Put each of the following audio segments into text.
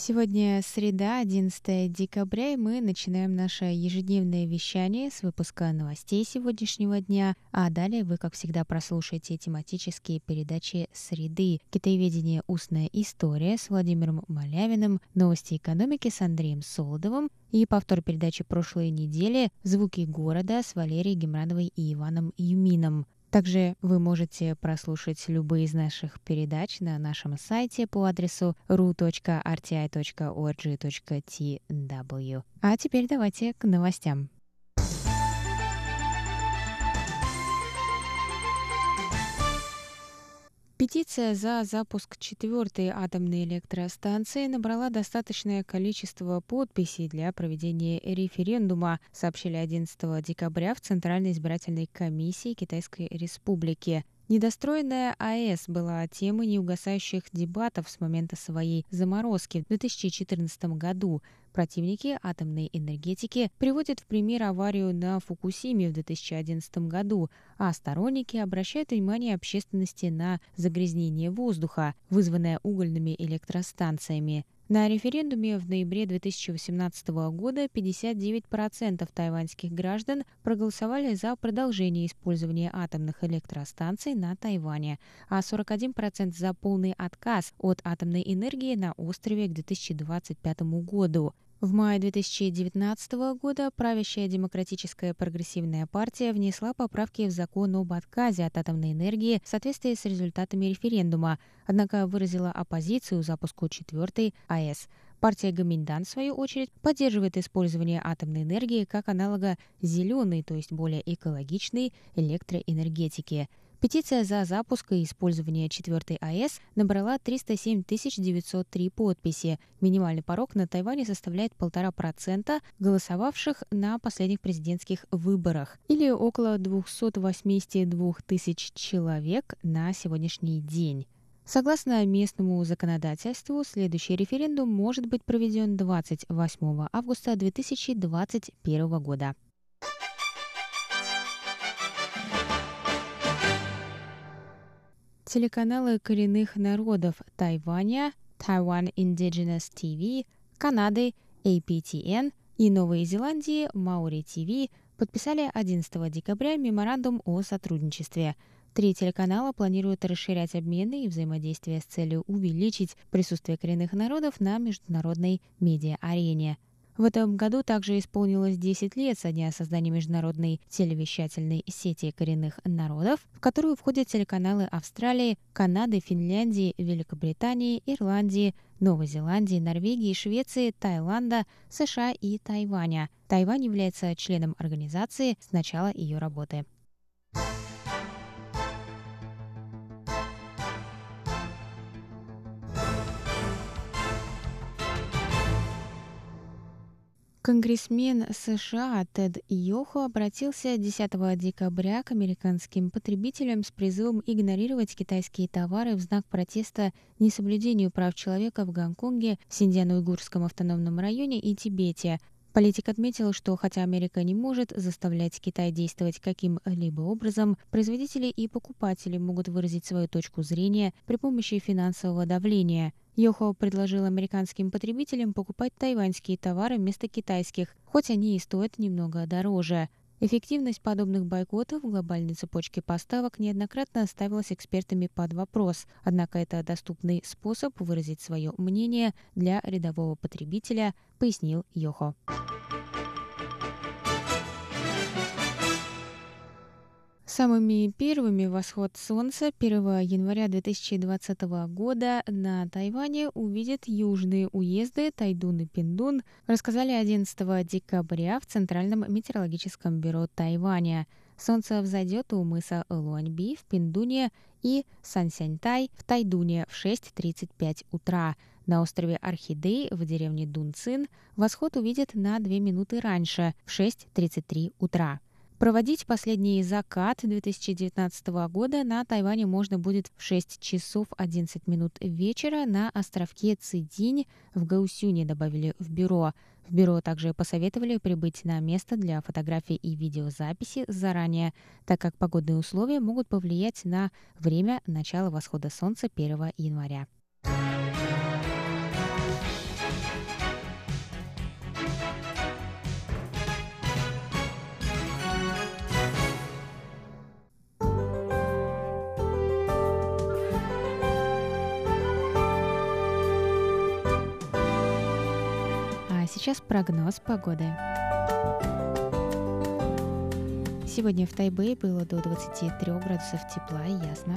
Сегодня среда, 11 декабря, и мы начинаем наше ежедневное вещание с выпуска новостей сегодняшнего дня, а далее вы, как всегда, прослушаете тематические передачи «Среды», «Китаеведение. Устная история» с Владимиром Малявиным, «Новости экономики» с Андреем Солодовым и повтор передачи прошлой недели «Звуки города» с Валерией Гемрановой и Иваном Юмином. Также вы можете прослушать любые из наших передач на нашем сайте по адресу ru.rti.org.tw. А теперь давайте к новостям. Петиция за запуск четвертой атомной электростанции набрала достаточное количество подписей для проведения референдума, сообщили 11 декабря в Центральной избирательной комиссии Китайской Республики. Недостроенная АЭС была темой неугасающих дебатов с момента своей заморозки в 2014 году. Противники атомной энергетики приводят в пример аварию на Фукусиме в 2011 году, а сторонники обращают внимание общественности на загрязнение воздуха, вызванное угольными электростанциями. На референдуме в ноябре 2018 года 59% тайваньских граждан проголосовали за продолжение использования атомных электростанций на Тайване, а 41% за полный отказ от атомной энергии на острове к 2025 году. В мае 2019 года правящая демократическая прогрессивная партия внесла поправки в закон об отказе от атомной энергии в соответствии с результатами референдума, однако выразила оппозицию запуску четвертой АЭС. Партия Гаминдан, в свою очередь, поддерживает использование атомной энергии как аналога зеленой, то есть более экологичной электроэнергетики – Петиция за запуск и использование четвертой АЭС набрала 307 903 подписи. Минимальный порог на Тайване составляет 1,5% голосовавших на последних президентских выборах, или около 282 тысяч человек на сегодняшний день. Согласно местному законодательству, следующий референдум может быть проведен 28 августа 2021 года. Телеканалы коренных народов Тайваня, Taiwan Indigenous TV, Канады, APTN и Новой Зеландии Maori TV подписали 11 декабря меморандум о сотрудничестве. Три телеканала планируют расширять обмены и взаимодействие с целью увеличить присутствие коренных народов на международной медиа-арене – в этом году также исполнилось 10 лет со дня создания международной телевещательной сети коренных народов, в которую входят телеканалы Австралии, Канады, Финляндии, Великобритании, Ирландии, Новой Зеландии, Норвегии, Швеции, Таиланда, США и Тайваня. Тайвань является членом организации с начала ее работы. Конгрессмен США Тед Йохо обратился 10 декабря к американским потребителям с призывом игнорировать китайские товары в знак протеста несоблюдению прав человека в Гонконге, Синьцзян-Уйгурском автономном районе и Тибете, Политик отметил, что хотя Америка не может заставлять Китай действовать каким-либо образом, производители и покупатели могут выразить свою точку зрения при помощи финансового давления. Йохо предложил американским потребителям покупать тайваньские товары вместо китайских, хоть они и стоят немного дороже. Эффективность подобных бойкотов в глобальной цепочке поставок неоднократно ставилась экспертами под вопрос, однако это доступный способ выразить свое мнение для рядового потребителя, пояснил Йохо. Самыми первыми восход Солнца 1 января 2020 года на Тайване увидят южные уезды Тайдун и Пиндун, рассказали 11 декабря в Центральном метеорологическом бюро Тайваня. Солнце взойдет у мыса Луаньби в Пиндуне и Сансяньтай в Тайдуне в 6.35 утра. На острове Орхидей в деревне Дунцин восход увидят на 2 минуты раньше, в 6.33 утра. Проводить последний закат 2019 года на Тайване можно будет в 6 часов 11 минут вечера на островке Цидинь в Гаусюне, добавили в бюро. В бюро также посоветовали прибыть на место для фотографий и видеозаписи заранее, так как погодные условия могут повлиять на время начала восхода солнца 1 января. Сейчас прогноз погоды. Сегодня в Тайбэе было до 23 градусов тепла и ясно.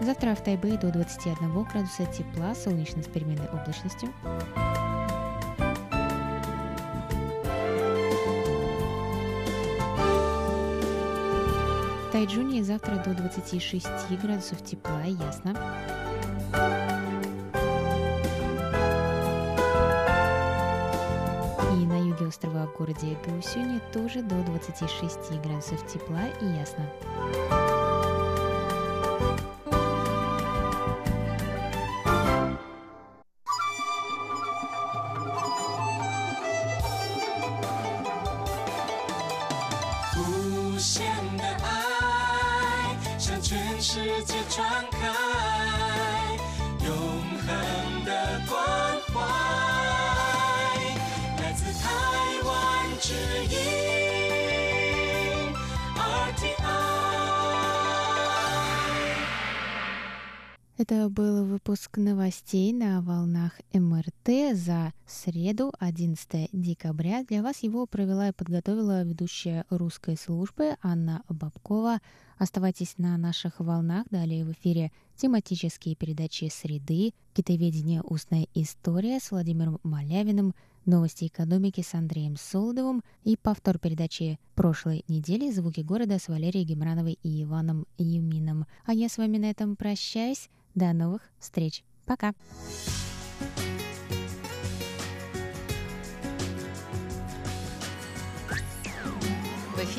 Завтра в Тайбэе до 21 градуса тепла, солнечно с переменной облачностью. Тайджуне завтра до 26 градусов тепла и ясно. И на юге острова в городе Гаусюне тоже до 26 градусов тепла и ясно. Это был выпуск новостей на волнах МРТ за среду, 11 декабря. Для вас его провела и подготовила ведущая русской службы Анна Бабкова. Оставайтесь на наших волнах. Далее в эфире тематические передачи «Среды», «Китоведение. Устная история» с Владимиром Малявиным, новости экономики с Андреем Солодовым и повтор передачи прошлой недели «Звуки города» с Валерией Гемрановой и Иваном Юмином. А я с вами на этом прощаюсь. До новых встреч. Пока. В